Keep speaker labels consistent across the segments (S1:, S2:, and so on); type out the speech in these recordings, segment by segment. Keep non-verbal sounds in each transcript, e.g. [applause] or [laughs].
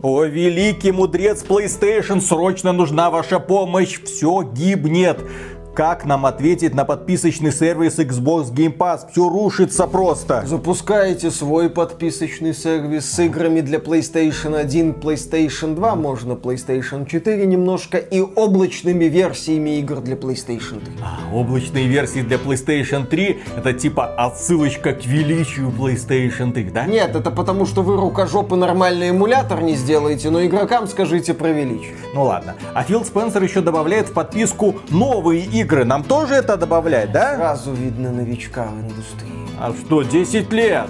S1: О, великий мудрец PlayStation, срочно нужна ваша помощь, все гибнет. Как нам ответить на подписочный сервис Xbox Game Pass? Все рушится просто.
S2: Запускаете свой подписочный сервис с играми для PlayStation 1, PlayStation 2, можно PlayStation 4 немножко и облачными версиями игр для PlayStation 3.
S1: А, облачные версии для PlayStation 3 это типа отсылочка к величию PlayStation 3, да?
S2: Нет, это потому что вы рукожопы нормальный эмулятор не сделаете, но игрокам скажите про величие.
S1: Ну ладно. А Фил Спенсер еще добавляет в подписку новые игры игры нам тоже это добавлять, да?
S2: Сразу видно новичка в индустрии.
S1: А что, 10 лет?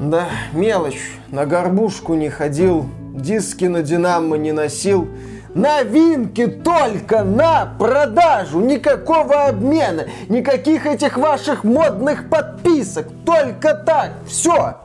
S2: Да, мелочь. На горбушку не ходил, диски на Динамо не носил. Новинки только на продажу, никакого обмена, никаких этих ваших модных подписок, только так, все.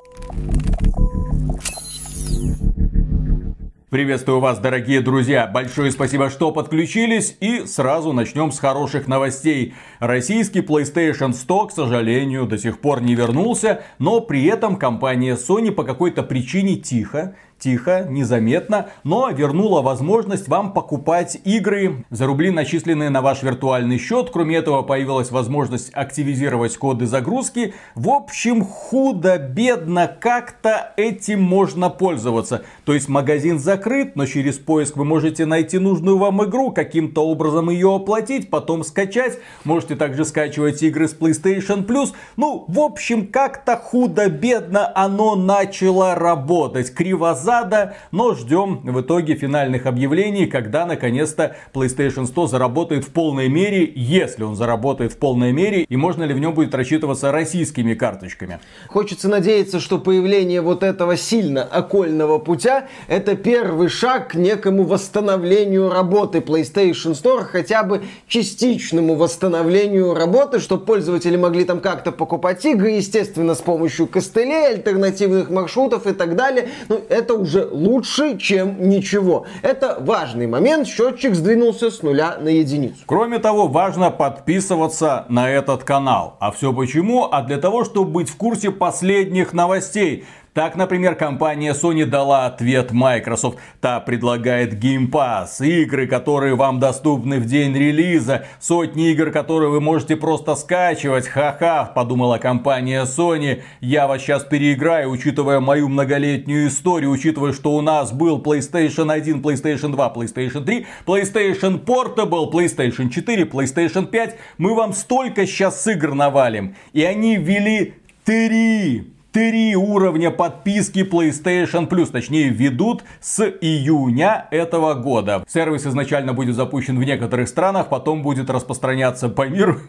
S1: Приветствую вас, дорогие друзья. Большое спасибо, что подключились. И сразу начнем с хороших новостей. Российский PlayStation 100, к сожалению, до сих пор не вернулся. Но при этом компания Sony по какой-то причине тихо тихо, незаметно, но вернула возможность вам покупать игры за рубли, начисленные на ваш виртуальный счет. Кроме этого, появилась возможность активизировать коды загрузки. В общем, худо-бедно как-то этим можно пользоваться. То есть магазин закрыт, но через поиск вы можете найти нужную вам игру, каким-то образом ее оплатить, потом скачать. Можете также скачивать игры с PlayStation Plus. Ну, в общем, как-то худо-бедно оно начало работать. Кривоза зада, но ждем в итоге финальных объявлений, когда наконец-то PlayStation 100 заработает в полной мере, если он заработает в полной мере, и можно ли в нем будет рассчитываться российскими карточками.
S2: Хочется надеяться, что появление вот этого сильно окольного путя это первый шаг к некому восстановлению работы PlayStation Store, хотя бы частичному восстановлению работы, чтобы пользователи могли там как-то покупать игры, естественно, с помощью костылей, альтернативных маршрутов и так далее. Ну, это уже лучше, чем ничего. Это важный момент, счетчик сдвинулся с нуля на единицу.
S1: Кроме того, важно подписываться на этот канал. А все почему? А для того, чтобы быть в курсе последних новостей. Так, например, компания Sony дала ответ Microsoft. Та предлагает Game Pass, игры, которые вам доступны в день релиза, сотни игр, которые вы можете просто скачивать. Ха-ха, подумала компания Sony. Я вас сейчас переиграю, учитывая мою многолетнюю историю, учитывая, что у нас был PlayStation 1, PlayStation 2, PlayStation 3, PlayStation Portable, PlayStation 4, PlayStation 5. Мы вам столько сейчас игр навалим. И они ввели три три уровня подписки PlayStation Plus, точнее ведут с июня этого года. Сервис изначально будет запущен в некоторых странах, потом будет распространяться по миру.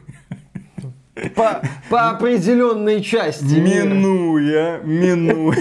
S2: По, по определенной части.
S1: Минуя, минуя.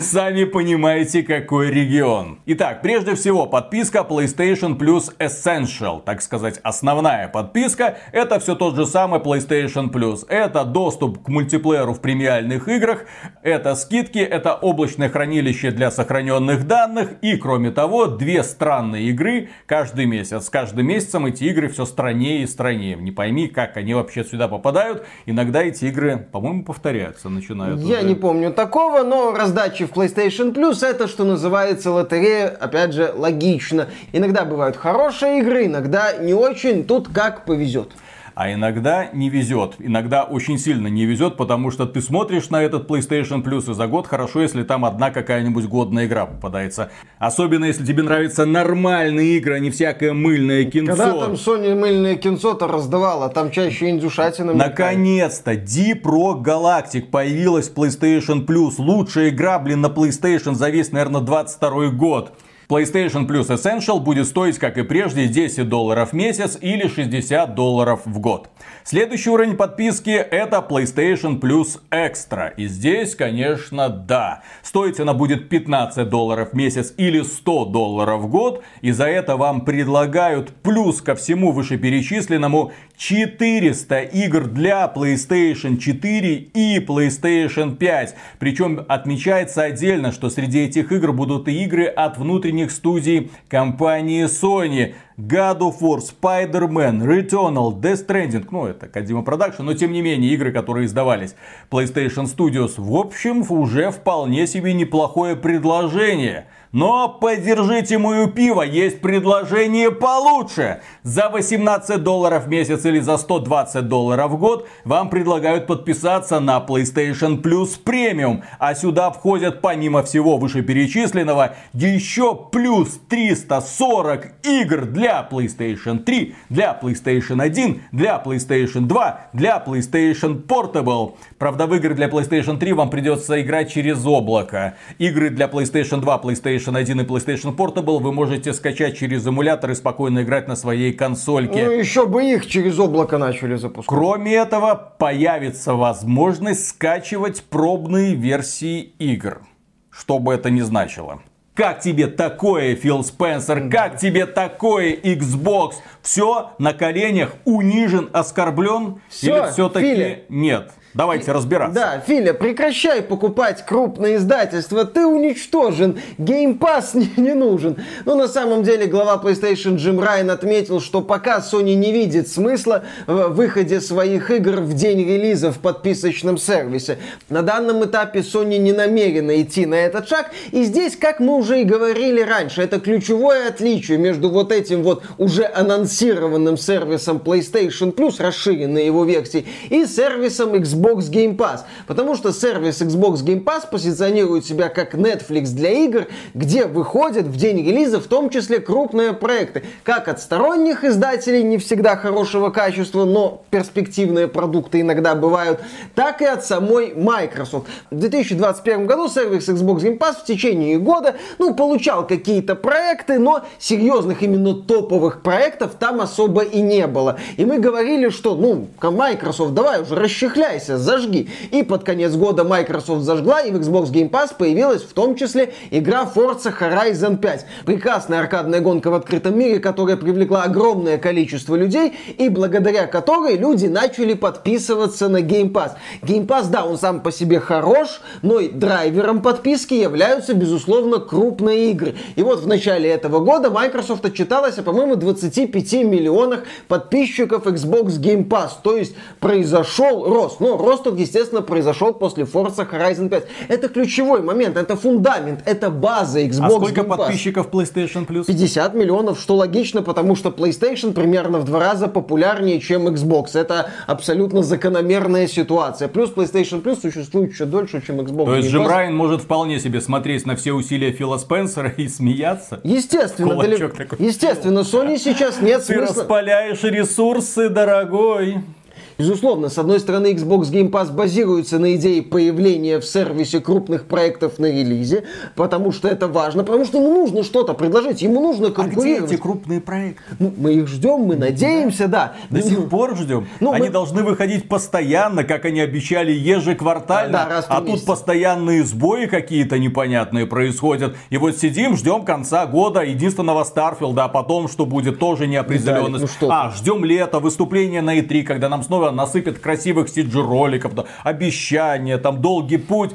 S1: Сами понимаете, какой регион. Итак, прежде всего, подписка PlayStation Plus Essential, так сказать, основная подписка. Это все тот же самый PlayStation Plus. Это доступ к мультиплееру в премиальных играх, это скидки, это облачное хранилище для сохраненных данных и, кроме того, две странные игры каждый месяц. С каждым месяцем эти игры все страннее и страннее. Не пойми, как они вообще сюда попадают. Иногда эти игры, по-моему, повторяются, начинают.
S2: Я уже. не помню такого, но раздать раздачи в PlayStation Plus это, что называется, лотерея, опять же, логично. Иногда бывают хорошие игры, иногда не очень, тут как повезет.
S1: А иногда не везет. Иногда очень сильно не везет, потому что ты смотришь на этот PlayStation Plus и за год хорошо, если там одна какая-нибудь годная игра попадается. Особенно, если тебе нравятся нормальные игры, а не всякое мыльное кинцо.
S2: Когда там Sony мыльное кинцо-то раздавала, там чаще индюшатина.
S1: Наконец-то Deep Rock Galactic появилась в PlayStation Plus. Лучшая игра, блин, на PlayStation за весь, наверное, 22 год. PlayStation Plus Essential будет стоить, как и прежде, 10 долларов в месяц или 60 долларов в год. Следующий уровень подписки это PlayStation Plus Extra. И здесь, конечно, да. Стоить она будет 15 долларов в месяц или 100 долларов в год. И за это вам предлагают плюс ко всему вышеперечисленному 400 игр для PlayStation 4 и PlayStation 5. Причем отмечается отдельно, что среди этих игр будут и игры от внутренних студий компании Sony. God of War, Spider-Man, Returnal, Death Stranding, ну это Kojima Production, но тем не менее игры, которые издавались PlayStation Studios, в общем, уже вполне себе неплохое предложение. Но поддержите мою пиво, есть предложение получше. За 18 долларов в месяц или за 120 долларов в год вам предлагают подписаться на PlayStation Plus Premium. А сюда входят помимо всего вышеперечисленного еще плюс 340 игр для PlayStation 3, для PlayStation 1, для PlayStation 2, для PlayStation Portable. Правда, в игры для PlayStation 3 вам придется играть через облако. Игры для PlayStation 2, PlayStation 1 и PlayStation Portable вы можете скачать через эмулятор и спокойно играть на своей консольке.
S2: Ну, еще бы их через облако начали запускать.
S1: Кроме этого, появится возможность скачивать пробные версии игр. Что бы это ни значило. Как тебе такое, Фил Спенсер? Как тебе такое, Xbox? Все на коленях унижен, оскорблен?
S2: Всё,
S1: Или все-таки нет? Давайте разбираться.
S2: Да, Филя, прекращай покупать крупные издательства, ты уничтожен, Game Pass [laughs] не, не нужен. Но на самом деле глава PlayStation Джим Райан отметил, что пока Sony не видит смысла в выходе своих игр в день релиза в подписочном сервисе. На данном этапе Sony не намерена идти на этот шаг, и здесь, как мы уже и говорили раньше, это ключевое отличие между вот этим вот уже анонсированным сервисом PlayStation Plus, расширенной его версией, и сервисом Xbox Game Pass. Потому что сервис Xbox Game Pass позиционирует себя как Netflix для игр, где выходят в день релиза в том числе крупные проекты. Как от сторонних издателей, не всегда хорошего качества, но перспективные продукты иногда бывают, так и от самой Microsoft. В 2021 году сервис Xbox Game Pass в течение года ну, получал какие-то проекты, но серьезных именно топовых проектов там особо и не было. И мы говорили, что, ну, Microsoft, давай уже расчехляйся, зажги. И под конец года Microsoft зажгла, и в Xbox Game Pass появилась в том числе игра Forza Horizon 5. Прекрасная аркадная гонка в открытом мире, которая привлекла огромное количество людей, и благодаря которой люди начали подписываться на Game Pass. Game Pass, да, он сам по себе хорош, но и драйвером подписки являются, безусловно, крупные игры. И вот в начале этого года Microsoft отчиталась о, по-моему, 25 миллионах подписчиков Xbox Game Pass. То есть произошел рост. Но рост, он, естественно, произошел после Forza Horizon 5. Это ключевой момент, это фундамент, это база Xbox
S1: А сколько
S2: Game Pass.
S1: подписчиков PlayStation Plus?
S2: 50 миллионов, что логично, потому что PlayStation примерно в два раза популярнее, чем Xbox. Это абсолютно закономерная ситуация. Плюс PlayStation Plus существует еще дольше, чем Xbox.
S1: То есть Джим. Райан может вполне себе смотреть на все усилия Фила Спенсера и смеяться?
S2: Естественно,
S1: такой.
S2: естественно, Sony сейчас нет
S1: Ты
S2: смысла.
S1: распаляешь ресурсы, дорогой.
S2: Безусловно, с одной стороны, Xbox Game Pass базируется на идее появления в сервисе крупных проектов на релизе, потому что это важно, потому что ему нужно что-то предложить, ему нужно
S1: А где
S2: конкурировать.
S1: эти крупные проекты?
S2: Ну, мы их ждем, мы надеемся, да.
S1: До сих пор ждем.
S2: Ну,
S1: они
S2: мы-
S1: должны выходить постоянно, как они обещали, ежеквартально.
S2: Да, раз
S1: а
S2: месяц.
S1: тут постоянные сбои какие-то непонятные происходят. И вот сидим, ждем конца года единственного Старфилда, а потом что будет, тоже неопределенность.
S2: Виталик, ну что
S1: а, ждем лета, выступление на E3, когда нам снова насыпят красивых CG-роликов, да, обещания, там долгий путь.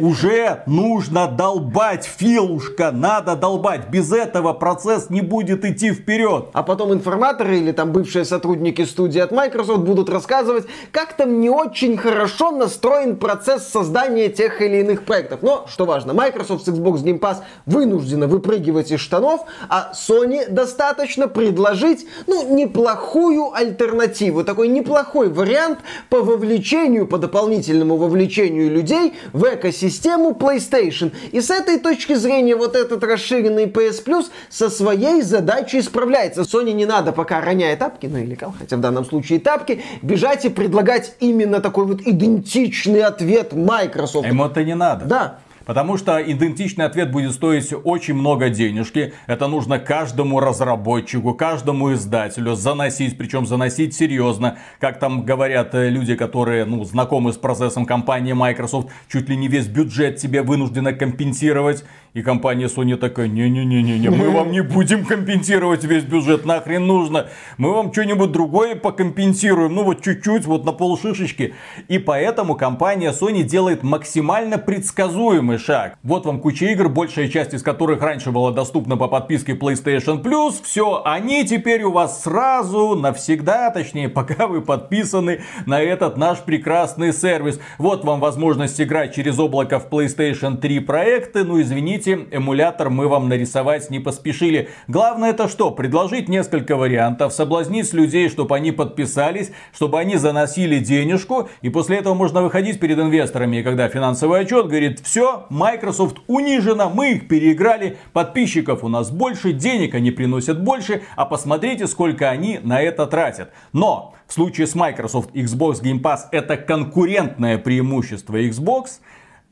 S1: Уже нужно долбать, Филушка, надо долбать. Без этого процесс не будет идти вперед.
S2: А потом информаторы или там бывшие сотрудники студии от Microsoft будут рассказывать, как там не очень хорошо настроен процесс создания тех или иных проектов. Но, что важно, Microsoft с Xbox Game Pass вынуждена выпрыгивать из штанов, а Sony достаточно предложить, ну, неплохую альтернативу, такой неплохой вариант по вовлечению, по дополнительному вовлечению людей в экосистему PlayStation. И с этой точки зрения вот этот расширенный PS Plus со своей задачей справляется. Sony не надо пока роняя тапки, ну или кал, хотя в данном случае тапки, бежать и предлагать именно такой вот идентичный ответ Microsoft.
S1: Ему это не надо.
S2: Да.
S1: Потому что идентичный ответ будет стоить очень много денежки. Это нужно каждому разработчику, каждому издателю заносить, причем заносить серьезно. Как там говорят э, люди, которые ну, знакомы с процессом компании Microsoft, чуть ли не весь бюджет тебе вынуждена компенсировать. И компания Sony такая, не-не-не-не, мы вам не будем компенсировать весь бюджет, нахрен нужно. Мы вам что-нибудь другое покомпенсируем, ну вот чуть-чуть, вот на полшишечки. И поэтому компания Sony делает максимально предсказуемый первый шаг. Вот вам куча игр, большая часть из которых раньше была доступна по подписке PlayStation Plus. Все, они теперь у вас сразу, навсегда, точнее, [laughs] пока вы подписаны на этот наш прекрасный сервис. Вот вам возможность играть через облако в PlayStation 3 проекты. Ну, извините, эмулятор мы вам нарисовать не поспешили. Главное это что? Предложить несколько вариантов, соблазнить людей, чтобы они подписались, чтобы они заносили денежку, и после этого можно выходить перед инвесторами, и когда финансовый отчет говорит, все, Microsoft унижена, мы их переиграли, подписчиков у нас больше, денег они приносят больше, а посмотрите, сколько они на это тратят. Но в случае с Microsoft Xbox Game Pass это конкурентное преимущество Xbox,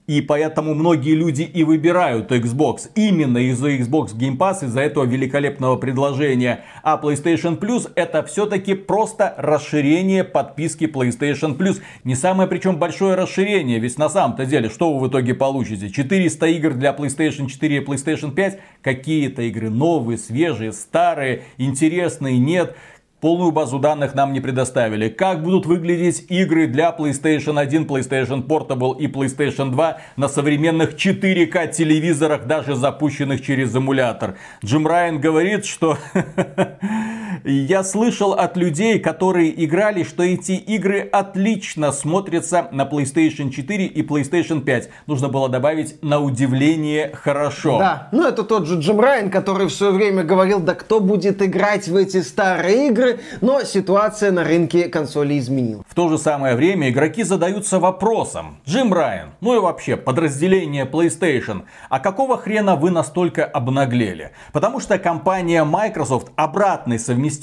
S1: и поэтому многие люди и выбирают Xbox именно из-за Xbox Game Pass, из-за этого великолепного предложения. А PlayStation Plus это все-таки просто расширение подписки PlayStation Plus. Не самое причем большое расширение, ведь на самом-то деле, что вы в итоге получите? 400 игр для PlayStation 4 и PlayStation 5? Какие-то игры новые, свежие, старые, интересные, нет. Полную базу данных нам не предоставили. Как будут выглядеть игры для PlayStation 1, PlayStation Portable и PlayStation 2 на современных 4К телевизорах, даже запущенных через эмулятор. Джим Райан говорит, что [laughs] я слышал от людей, которые играли, что эти игры отлично смотрятся на PlayStation 4 и PlayStation 5. Нужно было добавить на удивление хорошо.
S2: Да, ну это тот же Джим Райан, который в свое время говорил, да кто будет играть в эти старые игры, игры, но ситуация на рынке консолей изменилась.
S1: В то же самое время игроки задаются вопросом. Джим Райан, ну и вообще подразделение PlayStation, а какого хрена вы настолько обнаглели? Потому что компания Microsoft обратной совместимости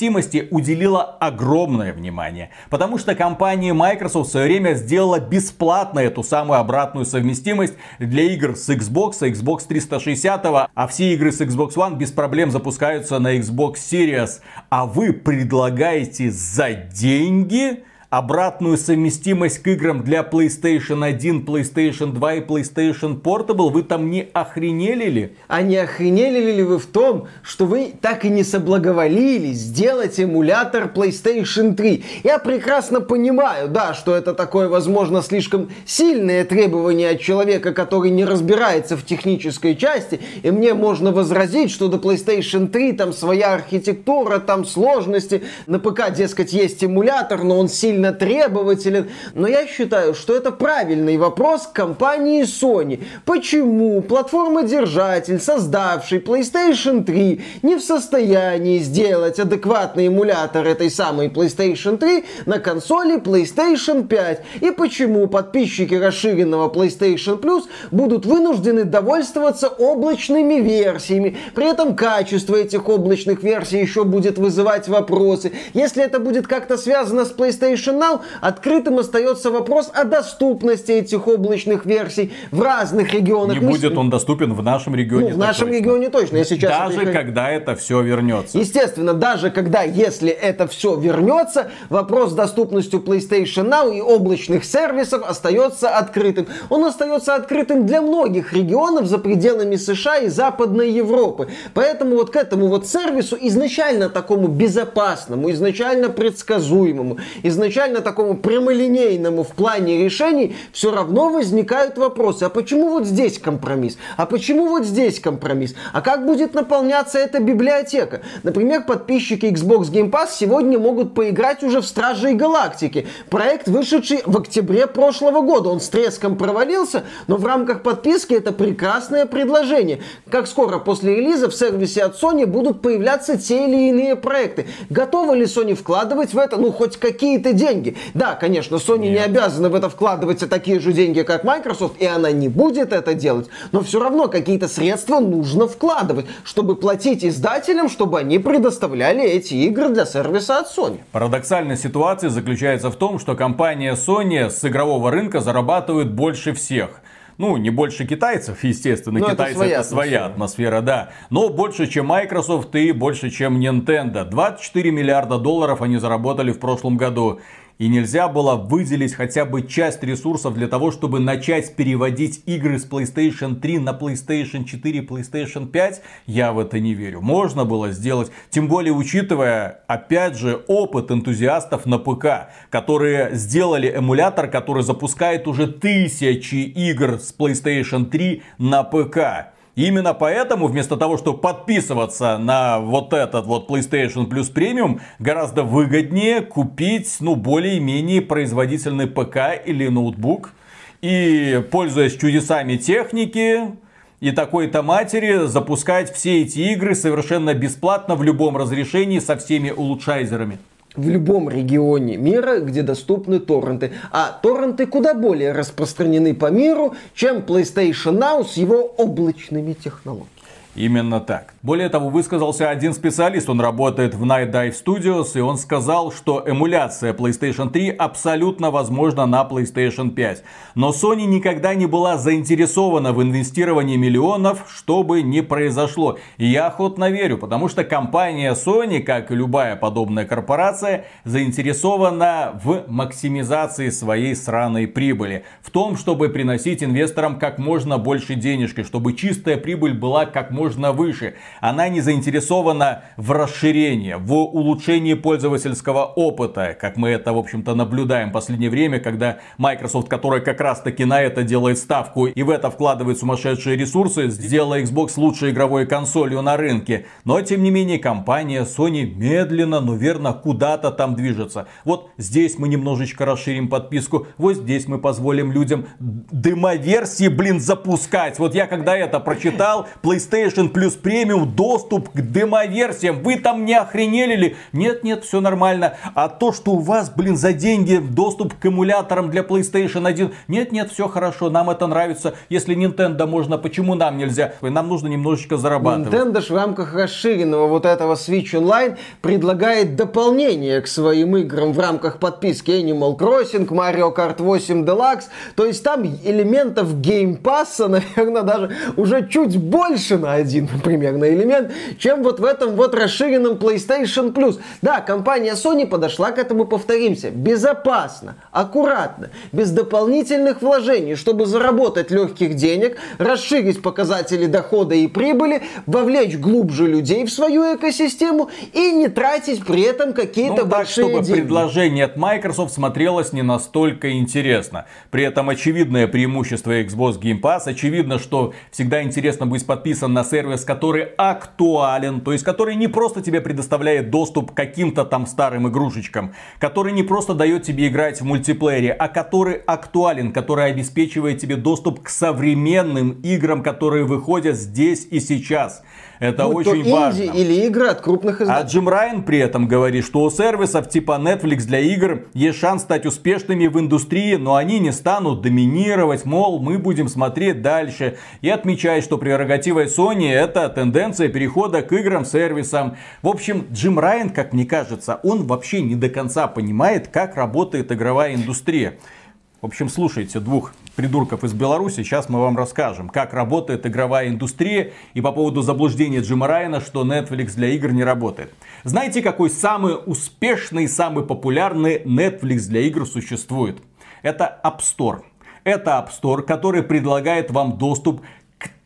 S1: уделила огромное внимание. Потому что компания Microsoft в свое время сделала бесплатно эту самую обратную совместимость для игр с Xbox, Xbox 360, а все игры с Xbox One без проблем запускаются на Xbox Series. А вы предлагаете за деньги обратную совместимость к играм для PlayStation 1, PlayStation 2 и PlayStation Portable, вы там не охренели ли?
S2: А не охренели ли вы в том, что вы так и не соблаговолили сделать эмулятор PlayStation 3? Я прекрасно понимаю, да, что это такое, возможно, слишком сильное требование от человека, который не разбирается в технической части, и мне можно возразить, что до PlayStation 3 там своя архитектура, там сложности, на ПК, дескать, есть эмулятор, но он сильно сильно требователен. Но я считаю, что это правильный вопрос компании Sony. Почему платформа-держатель, создавший PlayStation 3, не в состоянии сделать адекватный эмулятор этой самой PlayStation 3 на консоли PlayStation 5? И почему подписчики расширенного PlayStation Plus будут вынуждены довольствоваться облачными версиями? При этом качество этих облачных версий еще будет вызывать вопросы. Если это будет как-то связано с PlayStation Now, открытым остается вопрос о доступности этих облачных версий в разных регионах.
S1: Не Мы... будет он доступен в нашем регионе.
S2: Ну, в нашем точно. регионе точно. Я сейчас
S1: даже это... когда это все вернется.
S2: Естественно, даже когда, если это все вернется, вопрос с доступностью PlayStation Now и облачных сервисов остается открытым. Он остается открытым для многих регионов за пределами США и Западной Европы. Поэтому вот к этому вот сервису изначально такому безопасному, изначально предсказуемому, изначально изначально такому прямолинейному в плане решений, все равно возникают вопросы. А почему вот здесь компромисс? А почему вот здесь компромисс? А как будет наполняться эта библиотека? Например, подписчики Xbox Game Pass сегодня могут поиграть уже в Стражей Галактики. Проект, вышедший в октябре прошлого года. Он с треском провалился, но в рамках подписки это прекрасное предложение. Как скоро после релиза в сервисе от Sony будут появляться те или иные проекты. Готовы ли Sony вкладывать в это, ну, хоть какие-то деньги? Деньги. Да, конечно, Sony Нет. не обязана в это вкладывать такие же деньги, как Microsoft, и она не будет это делать, но все равно какие-то средства нужно вкладывать, чтобы платить издателям, чтобы они предоставляли эти игры для сервиса от Sony.
S1: Парадоксальная ситуация заключается в том, что компания Sony с игрового рынка зарабатывает больше всех. Ну, не больше китайцев, естественно, Но китайцы это своя, это своя атмосфера, да. Но больше, чем Microsoft и больше, чем Nintendo. 24 миллиарда долларов они заработали в прошлом году. И нельзя было выделить хотя бы часть ресурсов для того, чтобы начать переводить игры с PlayStation 3 на PlayStation 4, PlayStation 5? Я в это не верю. Можно было сделать. Тем более, учитывая, опять же, опыт энтузиастов на ПК, которые сделали эмулятор, который запускает уже тысячи игр с PlayStation 3 на ПК. Именно поэтому, вместо того, чтобы подписываться на вот этот вот PlayStation Plus Premium, гораздо выгоднее купить, ну, более-менее производительный ПК или ноутбук. И, пользуясь чудесами техники, и такой-то матери запускать все эти игры совершенно бесплатно в любом разрешении со всеми улучшайзерами
S2: в любом регионе мира, где доступны торренты. А торренты куда более распространены по миру, чем PlayStation Now с его облачными технологиями.
S1: Именно так. Более того, высказался один специалист, он работает в Night Dive Studios, и он сказал, что эмуляция PlayStation 3 абсолютно возможна на PlayStation 5. Но Sony никогда не была заинтересована в инвестировании миллионов, чтобы не произошло. И я охотно верю, потому что компания Sony, как и любая подобная корпорация, заинтересована в максимизации своей сраной прибыли. В том, чтобы приносить инвесторам как можно больше денежки, чтобы чистая прибыль была как можно можно выше. Она не заинтересована в расширении, в улучшении пользовательского опыта, как мы это, в общем-то, наблюдаем в последнее время, когда Microsoft, которая как раз таки на это делает ставку и в это вкладывает сумасшедшие ресурсы, сделала Xbox лучшей игровой консолью на рынке. Но, тем не менее, компания Sony медленно, но верно куда-то там движется. Вот здесь мы немножечко расширим подписку, вот здесь мы позволим людям демоверсии, блин, запускать. Вот я когда это прочитал, PlayStation PlayStation Plus Premium доступ к демоверсиям. Вы там не охренели ли? Нет, нет, все нормально. А то, что у вас, блин, за деньги доступ к эмуляторам для PlayStation 1. Нет, нет, все хорошо, нам это нравится. Если Nintendo можно, почему нам нельзя? Нам нужно немножечко зарабатывать.
S2: Nintendo ж в рамках расширенного вот этого Switch Online предлагает дополнение к своим играм в рамках подписки Animal Crossing, Mario Kart 8 Deluxe. То есть там элементов геймпасса, [laughs] наверное, даже уже чуть больше на один примерно элемент, чем вот в этом вот расширенном PlayStation Plus. Да, компания Sony подошла к этому, повторимся, безопасно, аккуратно, без дополнительных вложений, чтобы заработать легких денег, расширить показатели дохода и прибыли, вовлечь глубже людей в свою экосистему и не тратить при этом какие-то
S1: ну,
S2: большие
S1: так, чтобы
S2: деньги.
S1: предложение от Microsoft смотрелось не настолько интересно. При этом очевидное преимущество Xbox Game Pass, очевидно, что всегда интересно быть подписан на сервис, который актуален, то есть который не просто тебе предоставляет доступ к каким-то там старым игрушечкам, который не просто дает тебе играть в мультиплеере, а который актуален, который обеспечивает тебе доступ к современным играм, которые выходят здесь и сейчас. Это Будь очень то важно.
S2: или игры от крупных
S1: издателей. А Джим Райан при этом говорит, что у сервисов типа Netflix для игр есть шанс стать успешными в индустрии, но они не станут доминировать, мол, мы будем смотреть дальше. И отмечает, что прерогативой Sony это тенденция перехода к играм-сервисам. В общем, Джим Райан, как мне кажется, он вообще не до конца понимает, как работает игровая индустрия. В общем, слушайте двух придурков из Беларуси. Сейчас мы вам расскажем, как работает игровая индустрия и по поводу заблуждения Джима Райана, что Netflix для игр не работает. Знаете, какой самый успешный, самый популярный Netflix для игр существует? Это App Store. Это App Store, который предлагает вам доступ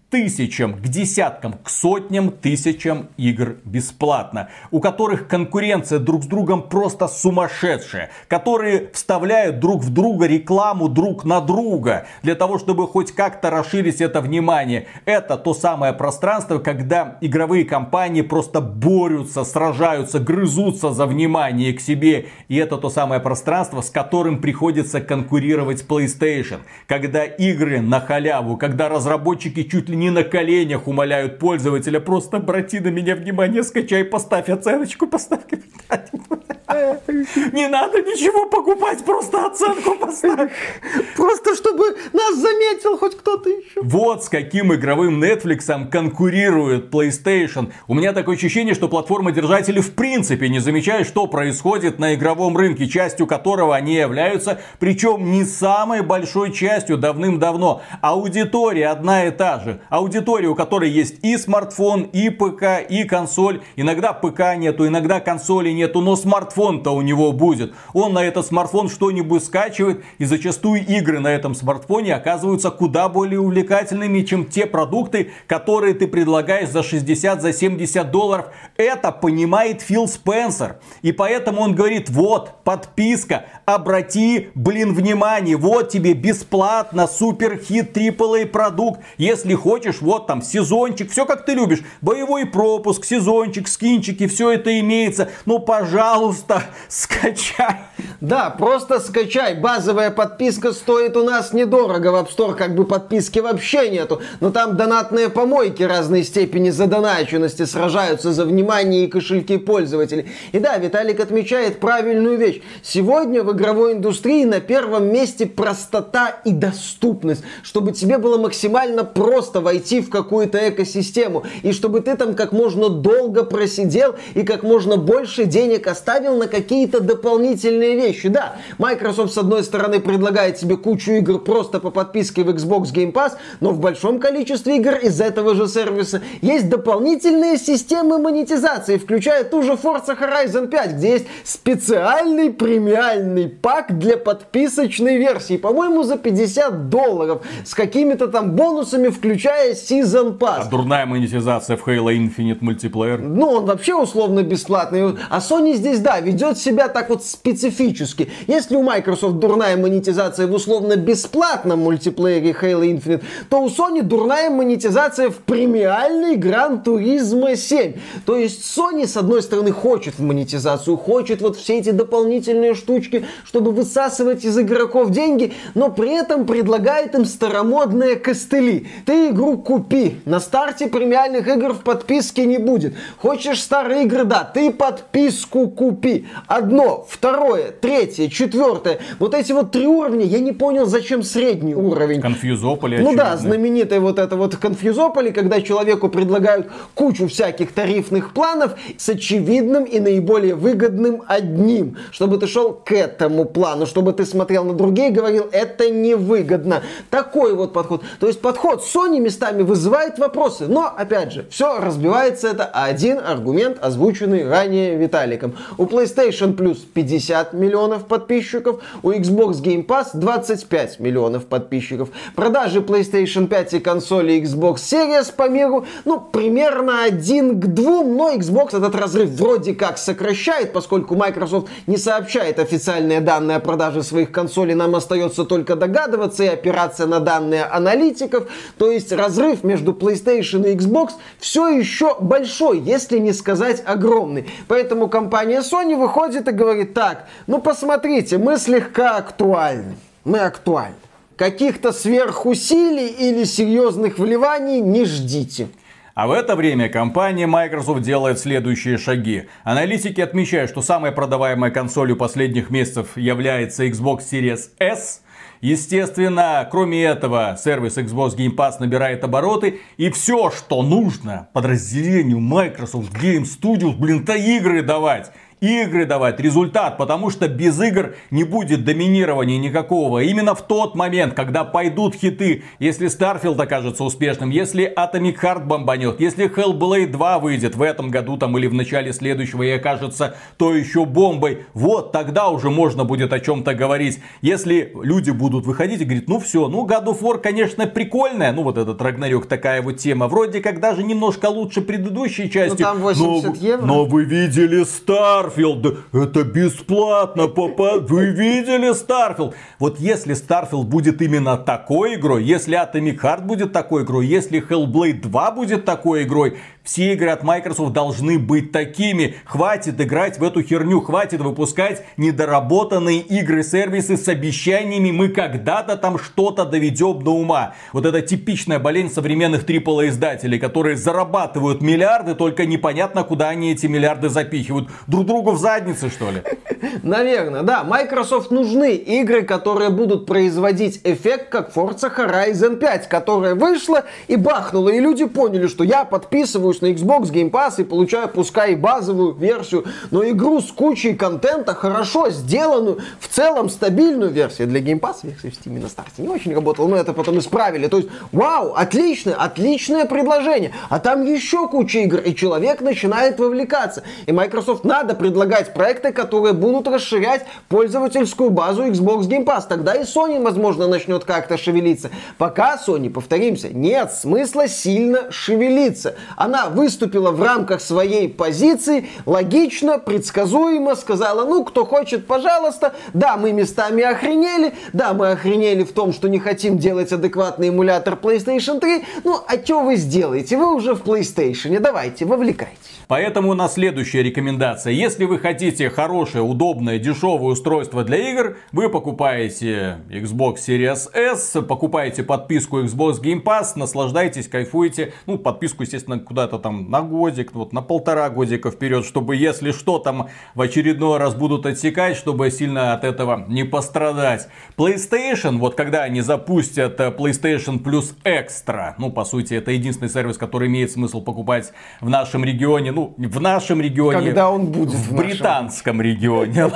S1: тысячам, к десяткам, к сотням тысячам игр бесплатно, у которых конкуренция друг с другом просто сумасшедшая, которые вставляют друг в друга рекламу друг на друга, для того, чтобы хоть как-то расширить это внимание. Это то самое пространство, когда игровые компании просто борются, сражаются, грызутся за внимание к себе. И это то самое пространство, с которым приходится конкурировать PlayStation. Когда игры на халяву, когда разработчики чуть ли не на коленях умоляют пользователя, просто обрати на меня внимание, скачай, поставь оценочку, поставь Не надо ничего покупать, просто оценку поставь.
S2: Просто чтобы нас заметил хоть кто-то еще.
S1: Вот с каким игровым Netflix конкурирует PlayStation. У меня такое ощущение, что платформа-держатели в принципе не замечают, что происходит на игровом рынке, частью которого они являются, причем не самой большой частью давным-давно. Аудитория одна и та же. Аудитория, у которой есть и смартфон, и ПК, и консоль. Иногда ПК нету, иногда консоли нету, но смартфон-то у него будет. Он на этот смартфон что-нибудь скачивает, и зачастую игры на этом смартфоне оказываются куда более увлекательными, чем те продукты, которые ты предлагаешь за 60, за 70 долларов. Это понимает Фил Спенсер. И поэтому он говорит, вот, подписка, обрати, блин, внимание, вот тебе бесплатно супер хит AAA продукт. Если хочешь, вот там сезончик, все как ты любишь. Боевой пропуск, сезончик, скинчики, все это имеется. Ну, пожалуйста, [laughs] скачай.
S2: Да, просто скачай. Базовая подписка стоит у нас недорого. В App Store как бы подписки вообще нету. Но там донатные помойки разной степени задоначенности сражаются за внимание и кошельки пользователей. И да, Виталик отмечает правильную вещь. Сегодня в игровой индустрии на первом месте простота и доступность. Чтобы тебе было максимально просто войти в какую-то экосистему. И чтобы ты там как можно долго просидел и как можно больше денег оставил на какие-то дополнительные вещи. Да, Microsoft с одной стороны предлагает тебе кучу игр просто по подписке в Xbox Game Pass, но в большом количестве игр из этого же сервиса есть дополнительные системы монетизации, включая ту же Forza Horizon 5, где есть специальный премиальный пак для подписочной версии, по-моему, за 50 долларов, с какими-то там бонусами, включая Season Pass.
S1: А дурная монетизация в Halo Infinite мультиплеер?
S2: Ну, он вообще условно бесплатный. А Sony здесь, да, ведет себя так вот специфически. Если у Microsoft дурная монетизация в условно бесплатном мультиплеере Halo Infinite, то у Sony дурная монетизация в премиальной Gran Turismo 7. То есть Sony, с одной стороны, хочет в монетизацию, хочет вот все эти дополнительные штучки, чтобы высасывать из игроков деньги, но при этом предлагает им старомодные костыли. Ты игру купи. На старте премиальных игр в подписке не будет. Хочешь старые игры, да, ты подписку купи. Одно, второе, третье, четвертое. Вот эти вот три уровня, я не понял, зачем средний уровень.
S1: Конфьюзополи,
S2: Ну да,
S1: очевидно.
S2: знаменитый вот это вот конфьюзополи, когда человеку предлагают кучу всяких тарифных планов с очевидным и наиболее выгодным одним, чтобы ты шел к этому плану, чтобы ты смотрел на другие и говорил, это невыгодно. Такой вот подход. То есть подход Sony местами вызывает вопросы, но, опять же, все разбивается это один аргумент, озвученный ранее Виталиком. У PlayStation Plus 50 миллионов подписчиков, у Xbox Game Pass 25 миллионов подписчиков. Продажи PlayStation 5 и консоли Xbox Series по миру, ну, примерно один к двум, но Xbox этот разрыв вроде как сокращает, поскольку Microsoft не сообщает официальные данные о продаже своих консолей, нам остается только догадываться и опираться на данные аналитиков. То есть разрыв между PlayStation и Xbox все еще большой, если не сказать огромный. Поэтому компания Sony выходит и говорит, так, ну посмотрите, мы слегка актуальны. Мы актуальны. Каких-то сверхусилий или серьезных вливаний не ждите.
S1: А в это время компания Microsoft делает следующие шаги. Аналитики отмечают, что самой продаваемой консолью последних месяцев является Xbox Series S. Естественно, кроме этого, сервис Xbox Game Pass набирает обороты. И все, что нужно подразделению Microsoft Game Studios, блин, то игры давать игры давать, результат, потому что без игр не будет доминирования никакого. Именно в тот момент, когда пойдут хиты, если Starfield окажется успешным, если Atomic Heart бомбанет, если Hellblade 2 выйдет в этом году там или в начале следующего и окажется то еще бомбой, вот тогда уже можно будет о чем-то говорить. Если люди будут выходить и говорить, ну все, ну God of War, конечно, прикольная, ну вот этот Рагнарёк такая вот тема, вроде как даже немножко лучше предыдущей части.
S2: там 80
S1: но,
S2: евро.
S1: но вы видели Starfield? Это бесплатно, папа. Вы видели Starfield? Вот если Starfield будет именно такой игрой, если Atomic Heart будет такой игрой, если Hellblade 2 будет такой игрой, Все игры от Microsoft должны быть такими. Хватит играть в эту херню, хватит выпускать недоработанные игры-сервисы с обещаниями мы когда-то там что-то доведем до ума. Вот это типичная болезнь современных AAA издателей, которые зарабатывают миллиарды, только непонятно, куда они эти миллиарды запихивают. Друг другу в задницы, что ли?
S2: Наверное, да. Microsoft нужны игры, которые будут производить эффект, как Forza Horizon 5, которая вышла и бахнула, и люди поняли, что я подписываюсь на Xbox Game Pass и получаю, пускай базовую версию, но игру с кучей контента, хорошо сделанную, в целом стабильную версию для Game Pass, версия в Steam на старте не очень работала, но это потом исправили. То есть, вау, отличное, отличное предложение. А там еще куча игр, и человек начинает вовлекаться. И Microsoft надо предлагать проекты, которые будут расширять пользовательскую базу Xbox Game Pass. Тогда и Sony, возможно, начнет как-то шевелиться. Пока Sony, повторимся, нет смысла сильно шевелиться. Она выступила в рамках своей позиции, логично, предсказуемо, сказала, ну, кто хочет, пожалуйста. Да, мы местами охренели, да, мы охренели в том, что не хотим делать адекватный эмулятор PlayStation 3, ну, а что вы сделаете? Вы уже в PlayStation, давайте, вовлекайтесь.
S1: Поэтому на следующая рекомендация. Если вы хотите хорошее, удобное, дешевое устройство для игр, вы покупаете Xbox Series S, покупаете подписку Xbox Game Pass, наслаждайтесь, кайфуете. Ну, подписку, естественно, куда-то там на годик, вот на полтора годика вперед, чтобы если что там в очередной раз будут отсекать, чтобы сильно от этого не пострадать. PlayStation, вот когда они запустят э, PlayStation Plus Extra, ну, по сути, это единственный сервис, который имеет смысл покупать в нашем регионе, ну, в нашем регионе.
S2: Когда он будет
S1: в, в британском регионе.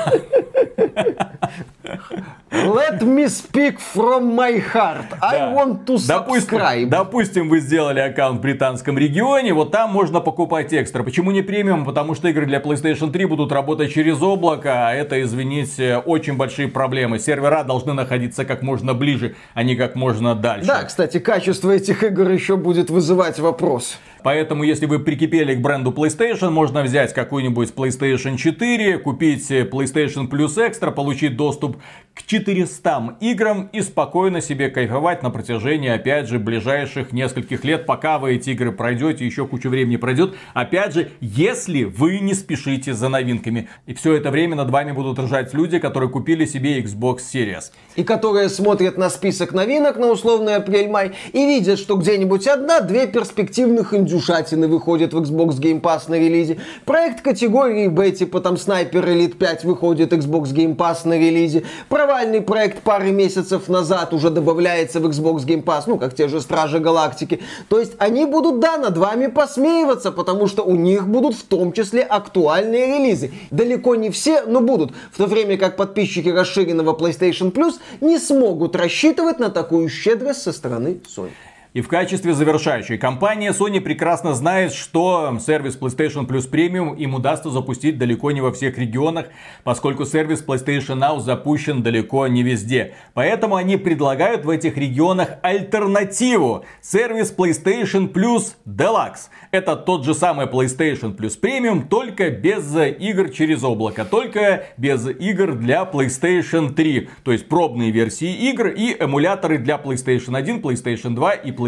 S2: Let me speak from my heart. I да. want to subscribe.
S1: Допустим, допустим, вы сделали аккаунт в британском регионе, вот там можно покупать экстра. Почему не премиум? Потому что игры для PlayStation 3 будут работать через облако, а это, извините, очень большие проблемы. Сервера должны находиться как можно ближе, а не как можно дальше.
S2: Да, кстати, качество этих игр еще будет вызывать вопрос.
S1: Поэтому, если вы прикипели к бренду PlayStation, можно взять какую-нибудь PlayStation 4, купить PlayStation Plus Extra, получить доступ к 400 играм и спокойно себе кайфовать на протяжении, опять же, ближайших нескольких лет, пока вы эти игры пройдете, еще кучу времени пройдет. Опять же, если вы не спешите за новинками. И все это время над вами будут ржать люди, которые купили себе Xbox Series.
S2: И которые смотрят на список новинок на условный апрель-май и видят, что где-нибудь одна-две перспективных индюшатины выходят в Xbox Game Pass на релизе. Проект категории B, типа там Sniper Elite 5 выходит Xbox Game Pass на релизе. Провальный проект пары месяцев назад уже добавляется в Xbox Game Pass, ну, как те же Стражи Галактики. То есть они будут, да, над вами посмеиваться, потому что у них будут в том числе актуальные релизы. Далеко не все, но будут. В то время как подписчики расширенного PlayStation Plus не смогут рассчитывать на такую щедрость со стороны Sony.
S1: И в качестве завершающей компания Sony прекрасно знает, что сервис PlayStation Plus Premium им удастся запустить далеко не во всех регионах, поскольку сервис PlayStation Now запущен далеко не везде. Поэтому они предлагают в этих регионах альтернативу. Сервис PlayStation Plus Deluxe. Это тот же самый PlayStation Plus Premium, только без игр через облако, только без игр для PlayStation 3. То есть пробные версии игр и эмуляторы для PlayStation 1, PlayStation 2 и PlayStation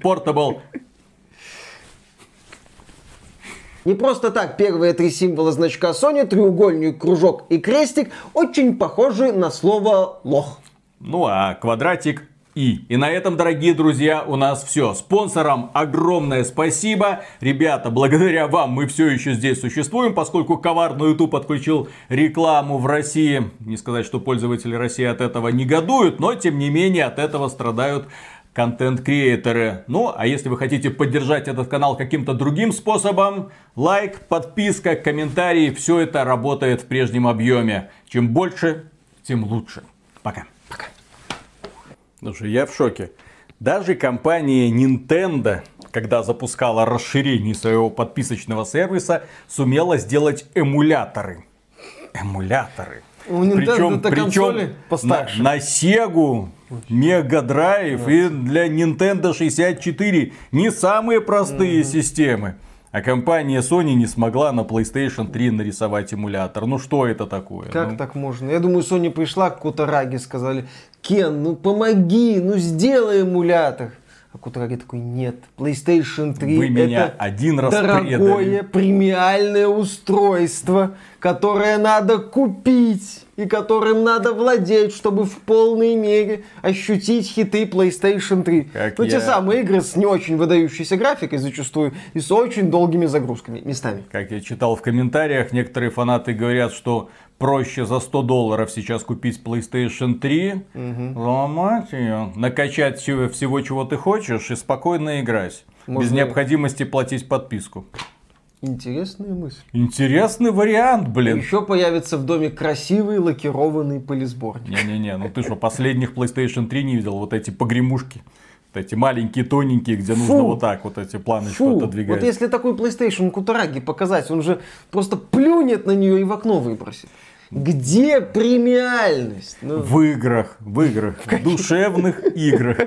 S1: Portable.
S2: Не просто так первые три символа значка Sony, треугольник, кружок и крестик, очень похожи на слово лох.
S1: Ну а квадратик и. И на этом, дорогие друзья, у нас все. Спонсорам огромное спасибо. Ребята, благодаря вам мы все еще здесь существуем, поскольку коварный YouTube отключил рекламу в России. Не сказать, что пользователи России от этого негодуют, но тем не менее от этого страдают контент-креаторы. Ну, а если вы хотите поддержать этот канал каким-то другим способом, лайк, подписка, комментарий, все это работает в прежнем объеме. Чем больше, тем лучше. Пока. Пока. Слушай, я в шоке. Даже компания Nintendo, когда запускала расширение своего подписочного сервиса, сумела сделать эмуляторы. Эмуляторы.
S2: У Nintendo причем,
S1: причем на, на Sega Мега Драйв и для Nintendo 64 не самые простые mm-hmm. системы. А компания Sony не смогла на PlayStation 3 нарисовать эмулятор. Ну что это такое?
S2: Как
S1: ну...
S2: так можно? Я думаю, Sony пришла к Кутараги, сказали, Кен, ну помоги, ну сделай эмулятор. А Кутраги такой, нет, PlayStation 3
S1: Вы меня
S2: это
S1: один раз
S2: дорогое
S1: предали.
S2: премиальное устройство, которое надо купить и которым надо владеть, чтобы в полной мере ощутить хиты PlayStation 3.
S1: Как
S2: ну,
S1: я-
S2: те самые игры с не очень выдающейся графикой зачастую и с очень долгими загрузками местами.
S1: Как я читал в комментариях, некоторые фанаты говорят, что проще за 100 долларов сейчас купить PlayStation 3, ломать ее, накачать всего, всего, чего ты хочешь и спокойно играть. Без
S2: Можно-
S1: необходимости платить подписку.
S2: Интересная мысль.
S1: Интересный вариант, блин.
S2: Еще появится в доме красивый лакированный полисборник.
S1: Не-не-не, ну ты что, последних PlayStation 3 не видел? Вот эти погремушки. Вот эти маленькие, тоненькие, где нужно
S2: Фу.
S1: вот так вот эти планочку
S2: Фу,
S1: отодвигать.
S2: вот если такой PlayStation Кутараги показать, он же просто плюнет на нее и в окно выбросит. Где премиальность? Ну,
S1: В играх, в играх, в душевных играх.